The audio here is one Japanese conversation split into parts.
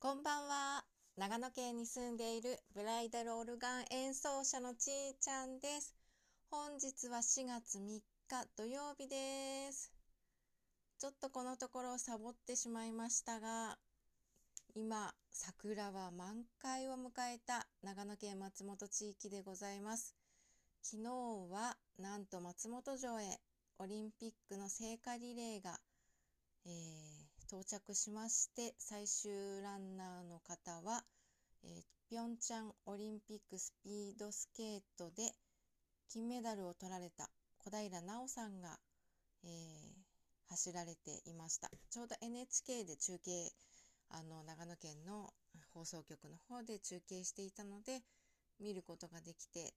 こんばんは。長野県に住んでいるブライダルオルガン演奏者のちーちゃんです。本日は4月3日土曜日です。ちょっとこのところサボってしまいましたが、今、桜は満開を迎えた長野県松本地域でございます。昨日はなんと松本城へオリンピックの聖火リレーが、えー到着しまして最終ランナーの方は、えー、ピョンチャンオリンピックスピードスケートで金メダルを取られた小平奈緒さんが、えー、走られていました。ちょうど NHK で中継あの長野県の放送局の方で中継していたので見ることができて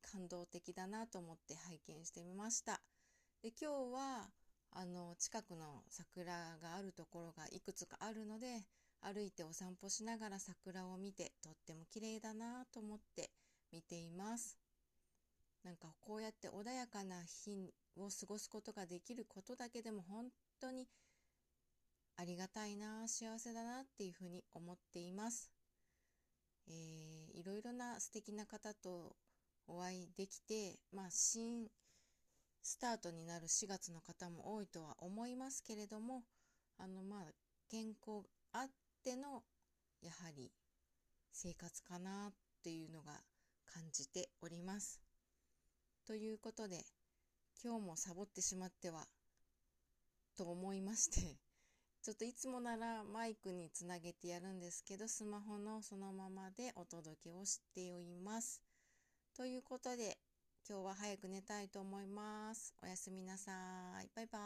感動的だなと思って拝見してみました。で今日はあの近くの桜があるところがいくつかあるので歩いてお散歩しながら桜を見てとっても綺麗だなと思って見ています。なんかこうやって穏やかな日を過ごすことができることだけでも本当にありがたいな幸せだなっていうふうに思っています、えー、いろいろな素敵な方とお会いできてまあ新スタートになる4月の方も多いとは思いますけれどもあのまあ健康あってのやはり生活かなっていうのが感じております。ということで今日もサボってしまってはと思いまして ちょっといつもならマイクにつなげてやるんですけどスマホのそのままでお届けをしております。ということで今日は早く寝たいと思います。おやすみなさい。バイバイ。